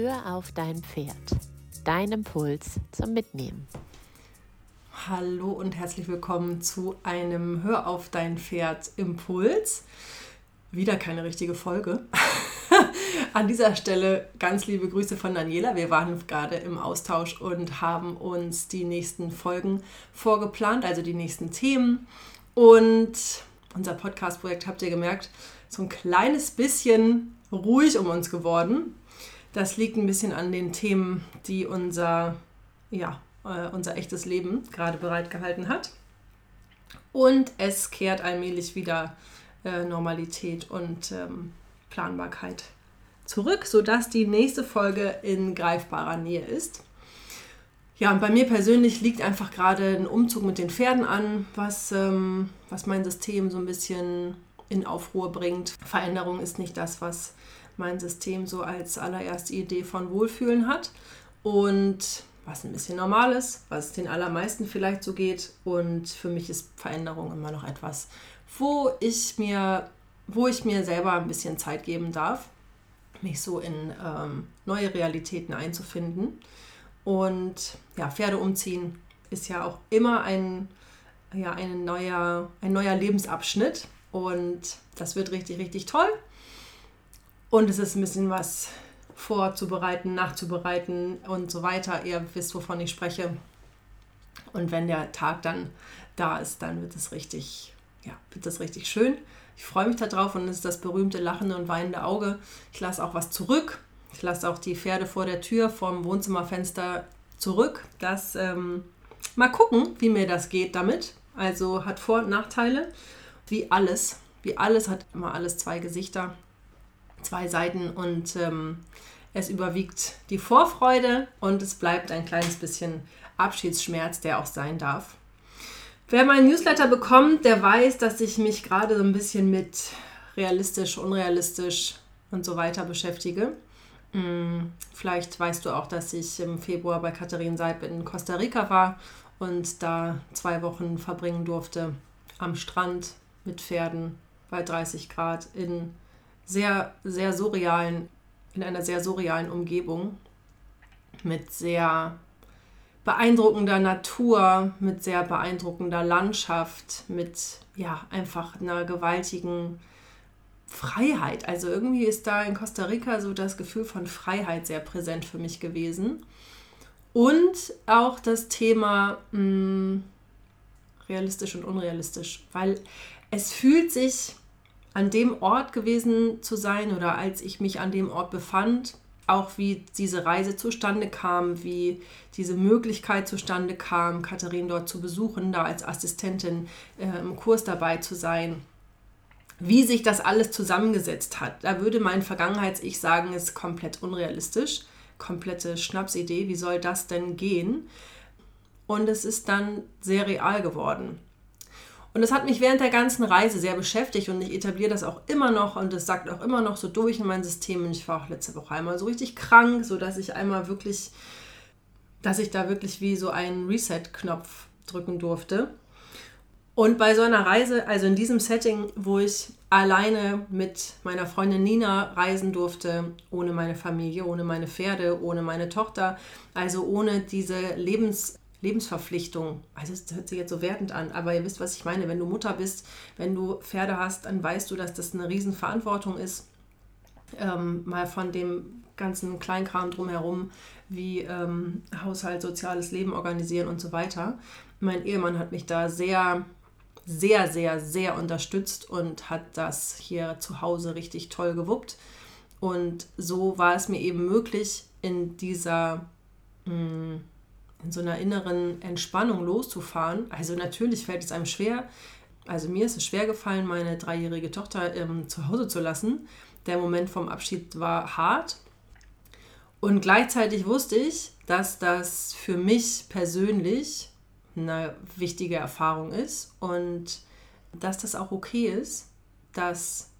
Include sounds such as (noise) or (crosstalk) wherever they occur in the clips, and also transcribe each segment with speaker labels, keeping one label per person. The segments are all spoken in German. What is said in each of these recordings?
Speaker 1: Hör auf dein Pferd. Dein Impuls zum Mitnehmen.
Speaker 2: Hallo und herzlich willkommen zu einem Hör auf dein Pferd Impuls. Wieder keine richtige Folge. (laughs) An dieser Stelle ganz liebe Grüße von Daniela. Wir waren gerade im Austausch und haben uns die nächsten Folgen vorgeplant, also die nächsten Themen. Und unser Podcast-Projekt, habt ihr gemerkt, so ein kleines bisschen ruhig um uns geworden. Das liegt ein bisschen an den Themen, die unser, ja, äh, unser echtes Leben gerade bereitgehalten hat. Und es kehrt allmählich wieder äh, Normalität und ähm, Planbarkeit zurück, sodass die nächste Folge in greifbarer Nähe ist. Ja, und bei mir persönlich liegt einfach gerade ein Umzug mit den Pferden an, was, ähm, was mein System so ein bisschen in Aufruhr bringt. Veränderung ist nicht das, was mein System so als allererste Idee von Wohlfühlen hat. Und was ein bisschen normal ist, was den allermeisten vielleicht so geht. Und für mich ist Veränderung immer noch etwas, wo ich mir, wo ich mir selber ein bisschen Zeit geben darf, mich so in ähm, neue Realitäten einzufinden. Und ja, Pferde umziehen ist ja auch immer ein, ja, ein, neuer, ein neuer Lebensabschnitt. Und das wird richtig, richtig toll. Und es ist ein bisschen was vorzubereiten, nachzubereiten und so weiter. Ihr wisst, wovon ich spreche. Und wenn der Tag dann da ist, dann wird es richtig, ja, wird es richtig schön. Ich freue mich darauf und es ist das berühmte lachende und weinende Auge. Ich lasse auch was zurück. Ich lasse auch die Pferde vor der Tür vom Wohnzimmerfenster zurück. Das ähm, mal gucken, wie mir das geht damit. Also hat Vor- und Nachteile, wie alles. Wie alles hat immer alles zwei Gesichter, zwei Seiten und ähm, es überwiegt die Vorfreude und es bleibt ein kleines bisschen Abschiedsschmerz, der auch sein darf. Wer meinen Newsletter bekommt, der weiß, dass ich mich gerade so ein bisschen mit realistisch, unrealistisch und so weiter beschäftige. Hm, vielleicht weißt du auch, dass ich im Februar bei Katharin Seib in Costa Rica war und da zwei Wochen verbringen durfte am Strand mit Pferden bei 30 Grad in sehr, sehr surrealen, in einer sehr surrealen Umgebung mit sehr beeindruckender Natur, mit sehr beeindruckender Landschaft, mit ja, einfach einer gewaltigen Freiheit. Also irgendwie ist da in Costa Rica so das Gefühl von Freiheit sehr präsent für mich gewesen. Und auch das Thema mh, hm, realistisch und unrealistisch, weil es fühlt sich an dem Ort gewesen zu sein oder als ich mich an dem Ort befand, auch wie diese Reise zustande kam, wie diese Möglichkeit zustande kam, Katharin dort zu besuchen, da als Assistentin äh, im Kurs dabei zu sein wie sich das alles zusammengesetzt hat. Da würde mein Vergangenheits-Ich sagen, ist komplett unrealistisch, komplette Schnapsidee, wie soll das denn gehen? Und es ist dann sehr real geworden. Und das hat mich während der ganzen Reise sehr beschäftigt und ich etabliere das auch immer noch und es sagt auch immer noch so durch in mein System. Und ich war auch letzte Woche einmal so richtig krank, sodass ich einmal wirklich, dass ich da wirklich wie so einen Reset-Knopf drücken durfte. Und bei so einer Reise, also in diesem Setting, wo ich alleine mit meiner Freundin Nina reisen durfte, ohne meine Familie, ohne meine Pferde, ohne meine Tochter, also ohne diese Lebens, Lebensverpflichtung. Also das hört sich jetzt so wertend an, aber ihr wisst, was ich meine. Wenn du Mutter bist, wenn du Pferde hast, dann weißt du, dass das eine Riesenverantwortung ist. Ähm, mal von dem ganzen Kleinkram drumherum, wie ähm, Haushalt, soziales Leben organisieren und so weiter. Mein Ehemann hat mich da sehr sehr, sehr, sehr unterstützt und hat das hier zu Hause richtig toll gewuppt. Und so war es mir eben möglich, in dieser, mm, in so einer inneren Entspannung loszufahren. Also natürlich fällt es einem schwer. Also mir ist es schwer gefallen, meine dreijährige Tochter ähm, zu Hause zu lassen. Der Moment vom Abschied war hart. Und gleichzeitig wusste ich, dass das für mich persönlich eine wichtige Erfahrung ist und dass das auch okay ist, dass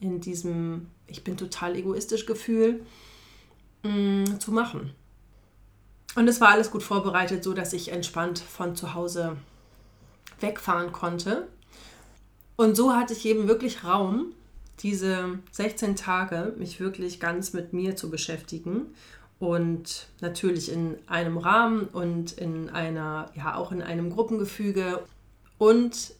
Speaker 2: in diesem ich bin total egoistisch Gefühl mh, mm, zu machen. Und es war alles gut vorbereitet, so dass ich entspannt von zu Hause wegfahren konnte. Und so hatte ich eben wirklich Raum, diese 16 Tage mich wirklich ganz mit mir zu beschäftigen und natürlich in einem Rahmen und in einer, ja, auch in einem Gruppengefüge. Und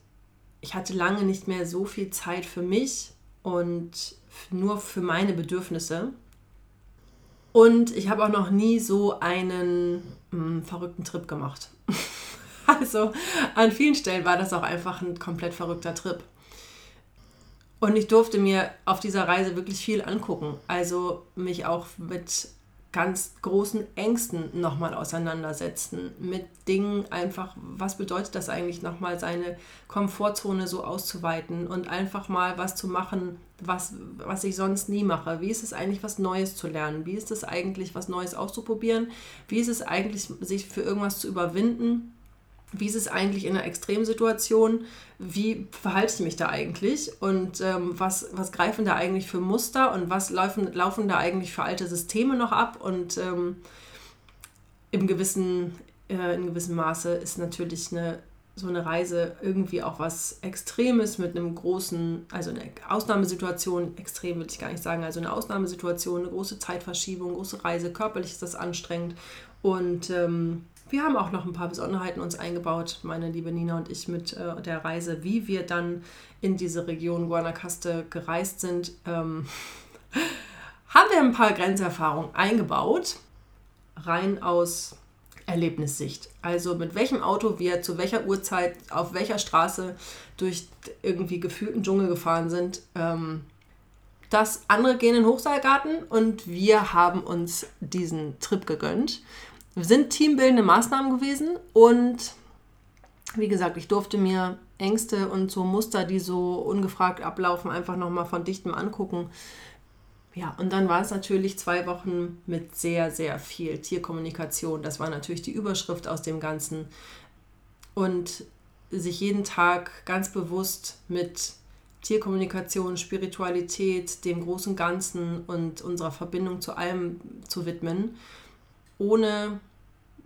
Speaker 2: ich hatte lange nicht mehr so viel Zeit für mich und nur für meine Bedürfnisse. Und ich habe auch noch nie so einen mh, hm, verrückten Trip gemacht. (laughs) also an vielen Stellen war das auch einfach ein komplett verrückter Trip. Und ich durfte mir auf dieser Reise wirklich viel angucken. Also mich auch mit ganz großen Ängsten nochmal auseinandersetzen, mit Dingen einfach, was bedeutet das eigentlich nochmal, seine Komfortzone so auszuweiten und einfach mal was zu machen, was, was ich sonst nie mache. Wie ist es eigentlich, was Neues zu lernen? Wie ist es eigentlich, was Neues auszuprobieren? Wie ist es eigentlich, sich für irgendwas zu überwinden? Wie ist es eigentlich in einer Extremsituation, wie verhalte ich mich da eigentlich? Und ähm, was, was greifen da eigentlich für Muster? Und was laufen, laufen da eigentlich für alte Systeme noch ab? Und ähm, im gewissen, äh, in gewissem Maße ist natürlich eine, so eine Reise irgendwie auch was Extremes mit einem großen, also eine Ausnahmesituation, extrem will ich gar nicht sagen, also eine Ausnahmesituation, eine große Zeitverschiebung, große Reise, körperlich ist das anstrengend. Und ähm, wir haben auch noch ein paar Besonderheiten uns eingebaut, meine liebe Nina und ich, mit äh, der Reise, wie wir dann in diese Region Guanacaste gereist sind. Ähm, (laughs) haben wir ein paar Grenzerfahrungen eingebaut, rein aus Erlebnissicht. Also mit welchem Auto wir zu welcher Uhrzeit auf welcher Straße durch irgendwie gefühlten Dschungel gefahren sind. Ähm, das andere gehen in den Hochseilgarten und wir haben uns diesen Trip gegönnt sind teambildende Maßnahmen gewesen und wie gesagt, ich durfte mir Ängste und so Muster, die so ungefragt ablaufen, einfach nochmal von dichtem angucken. Ja, und dann war es natürlich zwei Wochen mit sehr, sehr viel Tierkommunikation. Das war natürlich die Überschrift aus dem Ganzen. Und sich jeden Tag ganz bewusst mit Tierkommunikation, Spiritualität, dem großen Ganzen und unserer Verbindung zu allem zu widmen, ohne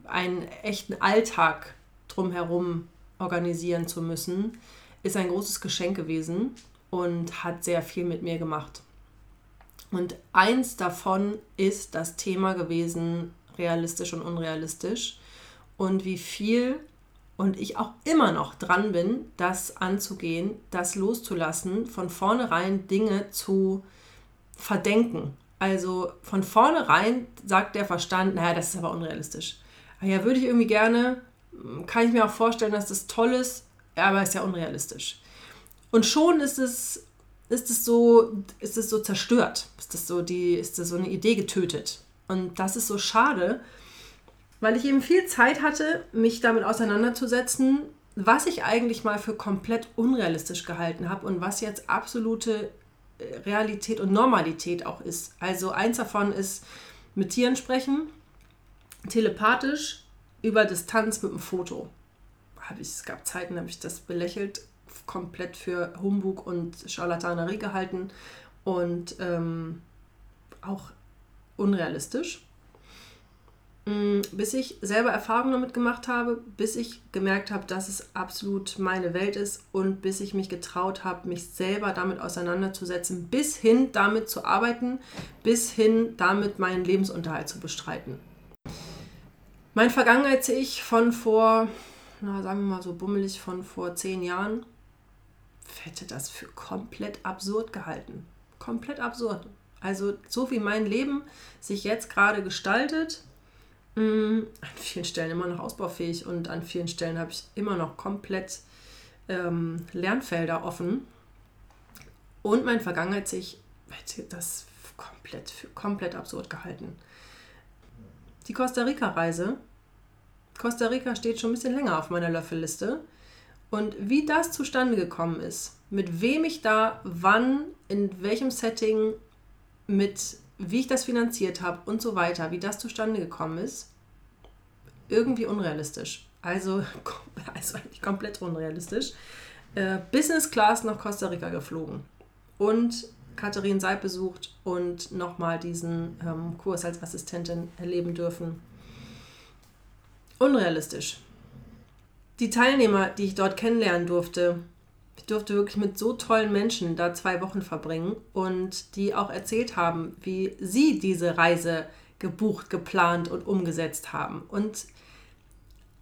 Speaker 2: einen echten Alltag drumherum organisieren zu müssen, ist ein großes Geschenk gewesen und hat sehr viel mit mir gemacht. Und eins davon ist das Thema gewesen, realistisch und unrealistisch. Und wie viel und ich auch immer noch dran bin, das anzugehen, das loszulassen, von vornherein Dinge zu verdenken. Also von vornherein sagt der Verstand, naja, das ist aber unrealistisch ja, würde ich irgendwie gerne, kann ich mir auch vorstellen, dass das toll ist, aber ist ja unrealistisch. Und schon ist es, ist es so, ist es so zerstört, ist das so die, ist das so eine Idee getötet. Und das ist so schade, weil ich eben viel Zeit hatte, mich damit auseinanderzusetzen, was ich eigentlich mal für komplett unrealistisch gehalten habe und was jetzt absolute äh, Realität und Normalität auch ist. Also eins davon ist mit Tieren sprechen, telepathisch über Distanz mit dem Foto. Hab ich, es gab Zeiten, da habe ich das belächelt, komplett für Humbug und Charlatanerie gehalten und ähm, auch unrealistisch. Mm, bis ich selber Erfahrungen damit gemacht habe, bis ich gemerkt habe, dass es absolut meine Welt ist und bis ich mich getraut habe, mich selber damit auseinanderzusetzen, bis hin damit zu arbeiten, bis hin damit meinen Lebensunterhalt zu bestreiten. Mein Vergangenheits-Ich von vor, na, sagen wir mal so bummelig von vor zehn Jahren, hätte das für komplett absurd gehalten. Komplett absurd. Also so wie mein Leben sich jetzt gerade gestaltet, mm, an vielen Stellen immer noch ausbaufähig und an vielen Stellen habe ich immer noch komplett ähm, Lernfelder offen. Und mein Vergangenheits-Ich hätte das komplett für komplett absurd gehalten. Die Costa Rica-Reise. Costa Rica steht schon ein bisschen länger auf meiner Löffelliste. Und wie das zustande gekommen ist, mit wem ich da, wann, in welchem Setting, mit wie ich das finanziert habe und so weiter, wie das zustande gekommen ist, irgendwie unrealistisch. Also, (laughs) also eigentlich komplett unrealistisch. Äh, Business Class nach Costa Rica geflogen. Und Katharin Seib besucht und nochmal diesen ähm, Kurs als Assistentin erleben dürfen. Unrealistisch. Die Teilnehmer, die ich dort kennenlernen durfte, Ich durfte wirklich mit so tollen Menschen da zwei Wochen verbringen und die auch erzählt haben, wie sie diese Reise gebucht, geplant und umgesetzt haben. Und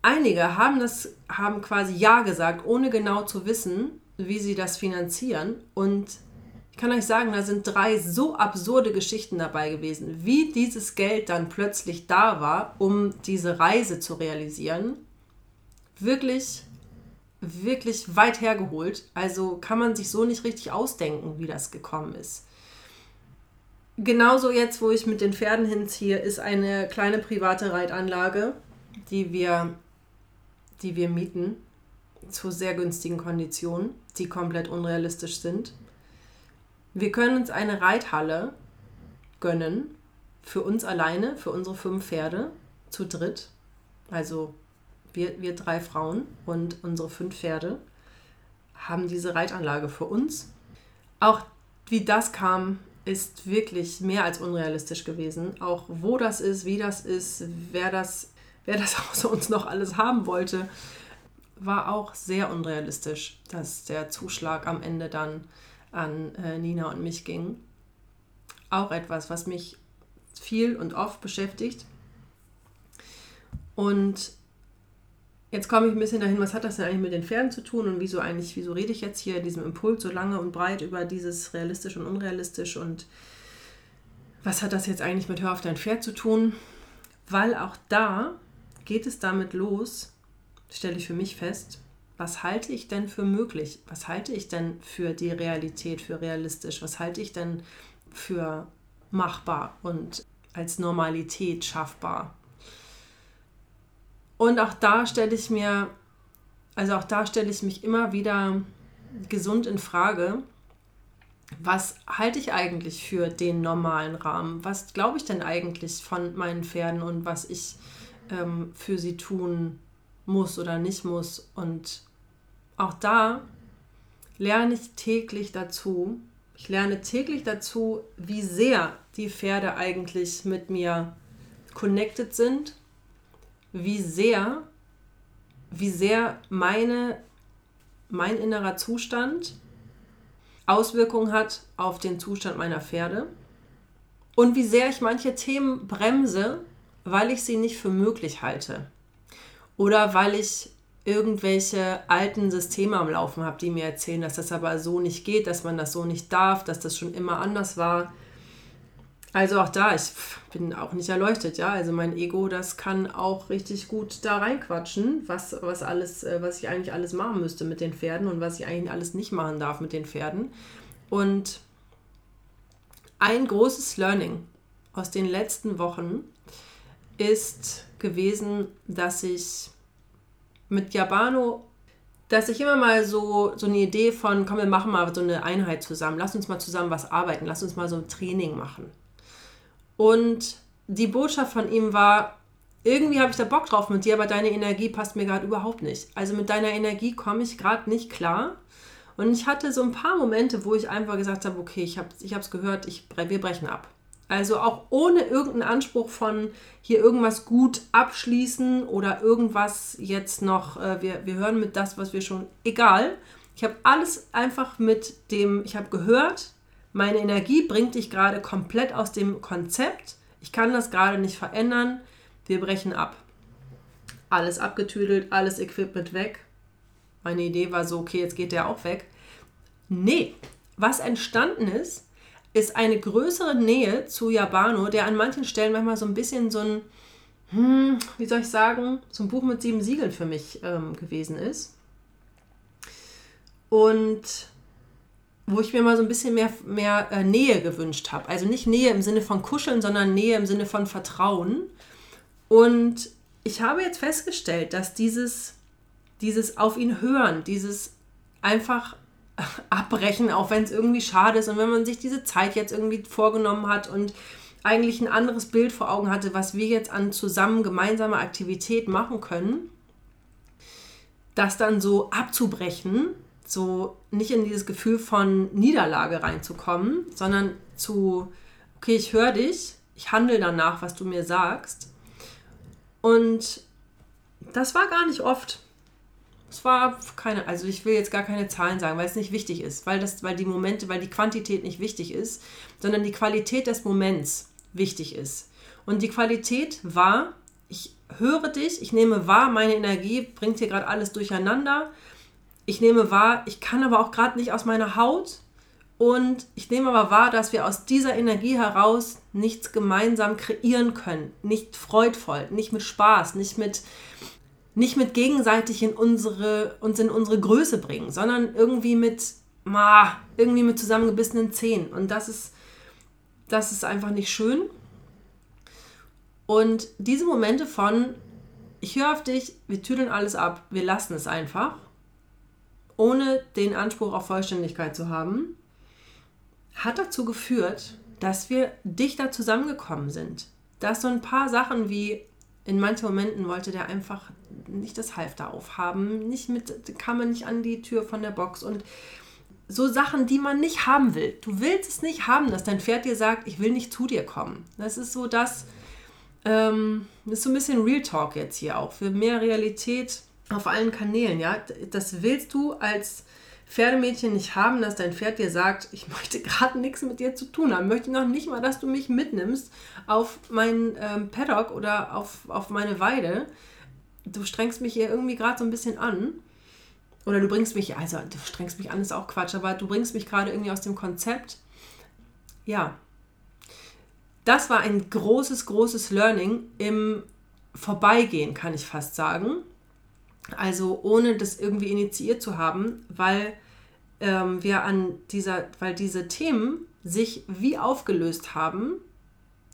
Speaker 2: einige haben das, haben quasi Ja gesagt, ohne genau zu wissen, wie sie das finanzieren. Und ich kann euch sagen, da sind drei so absurde Geschichten dabei gewesen, wie dieses Geld dann plötzlich da war, um diese Reise zu realisieren. Wirklich, wirklich weit hergeholt. Also kann man sich so nicht richtig ausdenken, wie das gekommen ist. Genauso jetzt, wo ich mit den Pferden hinziehe, ist eine kleine private Reitanlage, die wir, die wir mieten zu sehr günstigen Konditionen, die komplett unrealistisch sind. Wir können uns eine Reithalle gönnen für uns alleine, für unsere fünf Pferde zu dritt. Also wir, wir drei Frauen und unsere fünf Pferde haben diese Reitanlage für uns. Auch wie das kam, ist wirklich mehr als unrealistisch gewesen. Auch wo das ist, wie das ist, wer das, wer das (laughs) außer uns noch alles haben wollte, war auch sehr unrealistisch, dass der Zuschlag am Ende dann an äh, Nina und mich ging. Auch etwas, was mich viel und oft beschäftigt. Und jetzt komme ich ein bisschen dahin, was hat das denn eigentlich mit den Pferden zu tun und wieso eigentlich, wieso rede ich jetzt hier in diesem Impuls so lange und breit über dieses realistisch und unrealistisch und was hat das jetzt eigentlich mit Hör auf dein Pferd zu tun? Weil auch da geht es damit los, stelle ich für mich fest, was halte ich denn für möglich? Was halte ich denn für die Realität, für realistisch? Was halte ich denn für machbar und als Normalität schaffbar? Und auch da stelle ich mir, also auch da stelle ich mich immer wieder gesund in Frage, was halte ich eigentlich für den normalen Rahmen? Was glaube ich denn eigentlich von meinen Pferden und was ich ähm, für sie tun muss oder nicht muss. Und auch da lerne ich täglich dazu. Ich lerne täglich dazu, wie sehr die Pferde eigentlich mit mir connected sind, wie sehr, wie sehr meine, mein innerer Zustand Auswirkungen hat auf den Zustand meiner Pferde. Und wie sehr ich manche Themen bremse, weil ich sie nicht für möglich halte. Oder weil ich irgendwelche alten Systeme am Laufen habe, die mir erzählen, dass das aber so nicht geht, dass man das so nicht darf, dass das schon immer anders war. Also auch da, ich bin auch nicht erleuchtet, ja. Also mein Ego, das kann auch richtig gut da reinquatschen, was, was alles, äh, was ich eigentlich alles machen müsste mit den Pferden und was ich eigentlich alles nicht machen darf mit den Pferden. Und ein großes Learning aus den letzten Wochen ist gewesen, dass ich mit Yabano, dass ich immer mal so, so eine Idee von, komm, wir machen mal so eine Einheit zusammen, lass uns mal zusammen was arbeiten, lass uns mal so ein Training machen. Und die Botschaft von ihm war, irgendwie habe ich da Bock drauf mit dir, aber deine Energie passt mir gerade überhaupt nicht. Also mit deiner Energie komme ich gerade nicht klar. Und ich hatte so ein paar Momente, wo ich einfach gesagt habe, okay, ich habe es gehört, ich, wir brechen ab. Also auch ohne irgendeinen Anspruch von hier irgendwas gut abschließen oder irgendwas jetzt noch, äh, wir, wir hören mit das, was wir schon, egal. Ich habe alles einfach mit dem, ich habe gehört, meine Energie bringt dich gerade komplett aus dem Konzept. Ich kann das gerade nicht verändern. Wir brechen ab. Alles abgetüdelt, alles Equipment weg. Meine Idee war so, okay, jetzt geht der auch weg. Nee, was entstanden ist, ist eine größere Nähe zu Yabano, der an manchen Stellen manchmal so ein bisschen so ein, hm, wie soll ich sagen, so ein Buch mit sieben Siegeln für mich ähm, gewesen ist. Und wo ich mir mal so ein bisschen mehr, mehr äh, Nähe gewünscht habe. Also nicht Nähe im Sinne von Kuscheln, sondern Nähe im Sinne von Vertrauen. Und ich habe jetzt festgestellt, dass dieses, dieses auf ihn hören, dieses einfach abbrechen, auch wenn es irgendwie schade ist und wenn man sich diese Zeit jetzt irgendwie vorgenommen hat und eigentlich ein anderes Bild vor Augen hatte, was wir jetzt an zusammen gemeinsamer Aktivität machen können, das dann so abzubrechen, so nicht in dieses Gefühl von Niederlage reinzukommen, sondern zu, okay, ich höre dich, ich handle danach, was du mir sagst. Und das war gar nicht oft. Es war keine, also ich will jetzt gar keine Zahlen sagen, weil es nicht wichtig ist, weil das, weil die Momente, weil die Quantität nicht wichtig ist, sondern die Qualität des Moments wichtig ist. Und die Qualität war, ich höre dich, ich nehme wahr, meine Energie bringt hier gerade alles durcheinander. Ich nehme wahr, ich kann aber auch gerade nicht aus meiner Haut. Und ich nehme aber wahr, dass wir aus dieser Energie heraus nichts gemeinsam kreieren können. Nicht freudvoll, nicht mit Spaß, nicht mit nicht mit gegenseitig in unsere, uns in unsere Größe bringen, sondern irgendwie mit, ma, irgendwie mit zusammengebissenen Zähnen. Und das ist, das ist einfach nicht schön. Und diese Momente von, ich höre auf dich, wir tüdeln alles ab, wir lassen es einfach, ohne den Anspruch auf Vollständigkeit zu haben, hat dazu geführt, dass wir dichter zusammengekommen sind. Dass so ein paar Sachen wie in manchen Momenten wollte der einfach nicht das Halfter aufhaben, nicht mit, kam man nicht an die Tür von der Box und so Sachen, die man nicht haben will. Du willst es nicht haben, dass dein Pferd dir sagt, ich will nicht zu dir kommen. Das ist so das, ähm, ist so ein bisschen Real Talk jetzt hier auch, für mehr Realität auf allen Kanälen, ja. Das willst du als Pferdemädchen nicht haben, dass dein Pferd dir sagt, ich möchte (laughs) gerade nichts mit dir zu tun haben, möchte noch nicht mal, dass du mich mitnimmst auf meinen ähm, Paddock oder auf, auf meine Weide. Du strengst mich hier irgendwie gerade so ein bisschen an. Oder du bringst mich, also du strengst mich an, ist auch Quatsch, aber du bringst mich gerade irgendwie aus dem Konzept. Ja. Das war ein großes, großes Learning im Vorbeigehen, kann ich fast sagen. Also ohne das irgendwie initiiert zu haben, weil ähm, wir an dieser, weil diese Themen sich wie aufgelöst haben,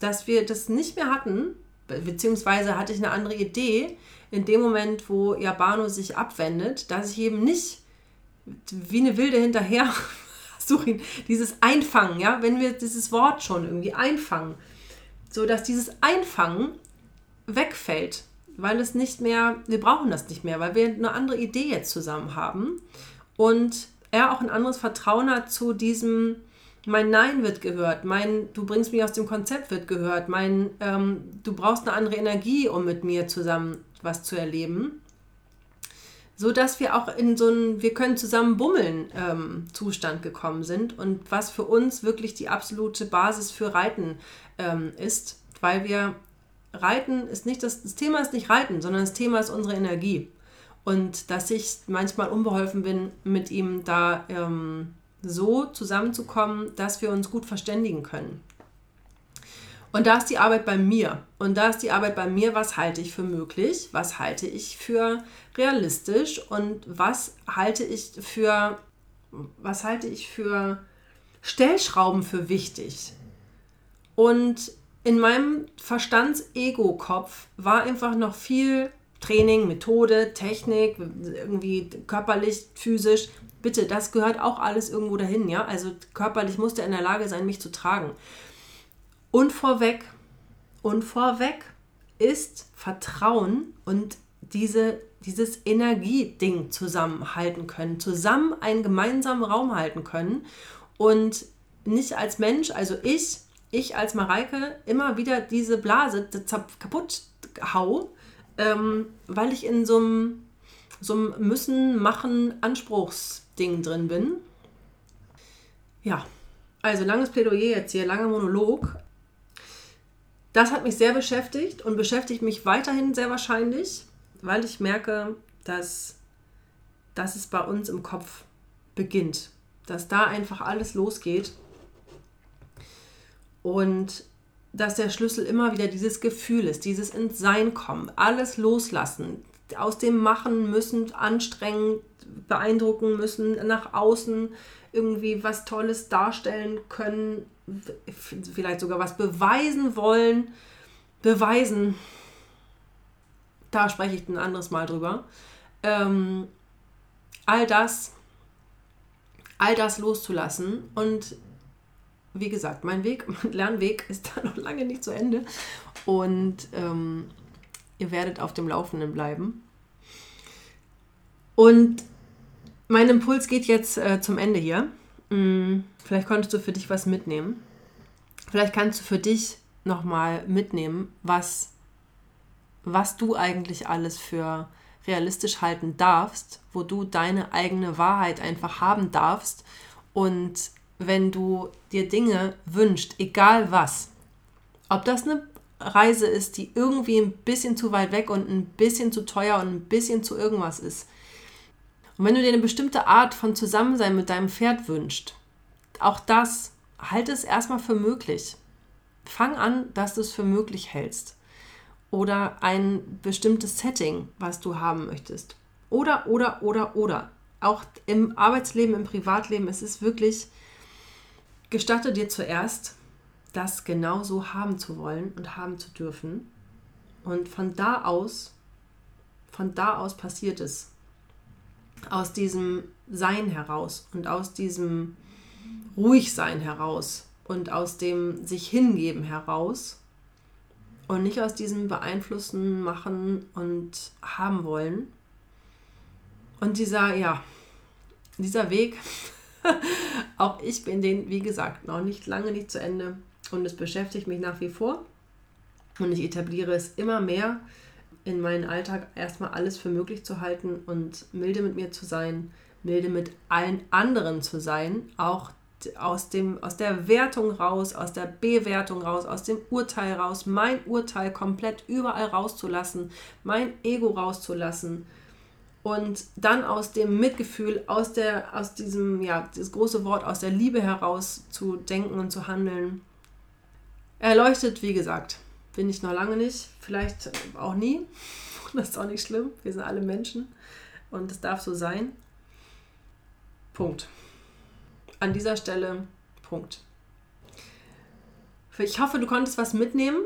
Speaker 2: dass wir das nicht mehr hatten, beziehungsweise hatte ich eine andere Idee in dem Moment, wo Yabano sich abwendet, dass ich eben nicht wie eine Wilde hinterher (laughs) suche ihn, dieses Einfangen, ja, wenn wir dieses Wort schon irgendwie einfangen, so dass dieses Einfangen wegfällt weil es nicht mehr, wir brauchen das nicht mehr, weil wir eine andere Idee jetzt zusammen haben und er auch ein anderes Vertrauen hat zu diesem, mein Nein wird gehört, mein Du bringst mich aus dem Konzept wird gehört, mein ähm, Du brauchst eine andere Energie, um mit mir zusammen was zu erleben. So dass wir auch in so einen Wir können zusammen bummeln ähm, Zustand gekommen sind und was für uns wirklich die absolute Basis für Reiten ähm, ist, weil wir Reiten ist nicht das, das Thema ist nicht Reiten, sondern das Thema ist unsere Energie. Und dass ich manchmal unbeholfen bin, mit ihm da ähm, so zusammenzukommen, dass wir uns gut verständigen können. Und da ist die Arbeit bei mir. Und da ist die Arbeit bei mir, was halte ich für möglich, was halte ich für realistisch und was halte ich für, was halte ich für Stellschrauben für wichtig. Und in meinem Verstands-Ego-Kopf war einfach noch viel Training, Methode, Technik, irgendwie körperlich, physisch. Bitte, das gehört auch alles irgendwo dahin, ja? Also körperlich musste er in der Lage sein, mich zu tragen. Und vorweg, und vorweg ist Vertrauen und diese, dieses Energieding zusammenhalten können, zusammen einen gemeinsamen Raum halten können und nicht als Mensch, also ich ich als Mareike immer wieder diese Blase kaputt hau, ähm, weil ich in so einem so Müssen, Machen, Anspruchsding drin bin. Ja, also langes Plädoyer jetzt hier, langer Monolog. Das hat mich sehr beschäftigt und beschäftigt mich weiterhin sehr wahrscheinlich, weil ich merke, dass, dass es bei uns im Kopf beginnt. Dass da einfach alles losgeht und dass der Schlüssel immer wieder dieses Gefühl ist, dieses ins Sein kommen, alles loslassen, aus dem Machen müssen, anstrengen, beeindrucken müssen, nach außen irgendwie was Tolles darstellen können, vielleicht sogar was beweisen wollen. Beweisen, da spreche ich ein anderes Mal drüber. Ähm, all das, all das loszulassen und wie gesagt, mein Weg, (laughs) mein Lernweg ist da noch lange nicht zu Ende. Und ähm, ihr werdet auf dem Laufenden bleiben. Und mein Impuls geht jetzt äh, zum Ende hier. Hm, vielleicht konntest du für dich was mitnehmen. Vielleicht kannst du für dich nochmal mitnehmen, was, was du eigentlich alles für, realistisch halten darfst, wo du deine eigene Wahrheit einfach haben darfst. Und wenn du dir Dinge wünschst, egal was, ob das eine Reise ist, die irgendwie ein bisschen zu weit weg und ein bisschen zu teuer und ein bisschen zu irgendwas ist. Und wenn du dir eine bestimmte Art von Zusammensein mit deinem Pferd wünschst, auch das halte es erstmal für möglich. Fang an, dass du es für möglich hältst. Oder ein bestimmtes Setting, was du haben möchtest. Oder, oder, oder, oder. Auch im Arbeitsleben, im Privatleben, es ist wirklich, gestatte dir zuerst, das genau so haben zu wollen und haben zu dürfen. Und von da aus, von da aus passiert es. Aus diesem Sein heraus und aus diesem Ruhigsein heraus und aus dem sich hingeben heraus und nicht aus diesem beeinflussen, machen und haben wollen. Und dieser, ja, dieser Weg, (laughs) auch ich bin den, wie gesagt, noch nicht lange nicht zu Ende. Und es beschäftigt mich nach wie vor. Und ich etabliere es immer mehr in meinen Alltag, erstmal alles für möglich zu halten und milde mit mir zu sein, milde mit allen anderen zu sein, auch aus, dem, aus der Wertung raus, aus der Bewertung raus, aus dem Urteil raus, mein Urteil komplett überall rauszulassen, mein Ego rauszulassen und dann aus dem Mitgefühl, aus, der, aus diesem, ja, das große Wort, aus der Liebe heraus zu denken und zu handeln. Erleuchtet, wie gesagt, bin ich noch lange nicht, vielleicht auch nie. (laughs) Das ist auch nicht schlimm. Wir sind alle Menschen und es darf so sein. Punkt an dieser Stelle Punkt. Ich hoffe, du konntest was mitnehmen.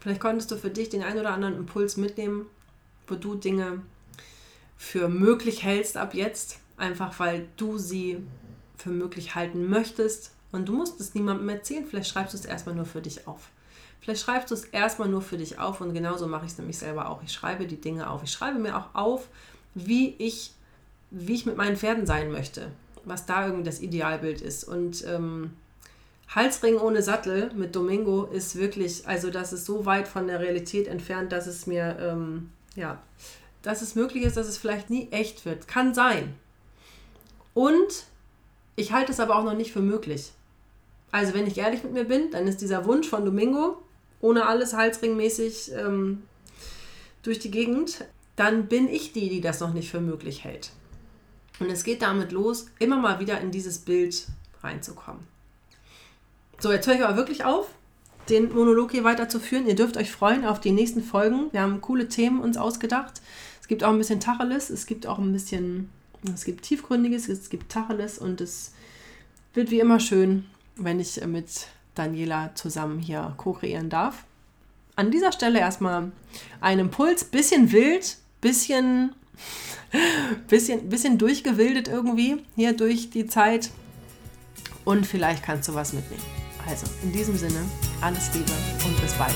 Speaker 2: Vielleicht konntest du für dich den einen oder anderen Impuls mitnehmen, wo du Dinge für möglich hältst ab jetzt, einfach weil du sie für möglich halten möchtest. Und du musst es niemandem erzählen. Vielleicht schreibst du es erstmal nur für dich auf. Vielleicht schreibst du es erstmal nur für dich auf und genauso mache ich es nämlich selber auch. Ich schreibe die Dinge auf. Ich schreibe mir auch auf, wie ich, wie ich mit meinen Pferden sein möchte was da irgendwie das Idealbild ist. Und ähm, Halsring ohne Sattel mit Domingo ist wirklich, also das ist so weit von der Realität entfernt, dass es mir, ähm, ja, dass es möglich ist, dass es vielleicht nie echt wird. Kann sein. Und ich halte es aber auch noch nicht für möglich. Also wenn ich ehrlich mit mir bin, dann ist dieser Wunsch von Domingo, ohne alles halsringmäßig ähm, durch die Gegend, dann bin ich die, die das noch nicht für möglich hält. Und es geht damit los, immer mal wieder in dieses Bild reinzukommen. So, jetzt höre ich aber wirklich auf, den Monolog hier weiterzuführen. Ihr dürft euch freuen auf die nächsten Folgen. Wir haben coole Themen uns ausgedacht. Es gibt auch ein bisschen Tacheles, es gibt auch ein bisschen, es gibt Tiefgründiges, es gibt Tacheles und es wird wie immer schön, wenn ich mit Daniela zusammen hier co-kreieren darf. An dieser Stelle erstmal ein Impuls, bisschen wild, bisschen (laughs) bisschen, bisschen durchgewildet irgendwie hier durch die Zeit. Und vielleicht kannst du was mitnehmen. Also in diesem Sinne, alles Liebe und bis bald.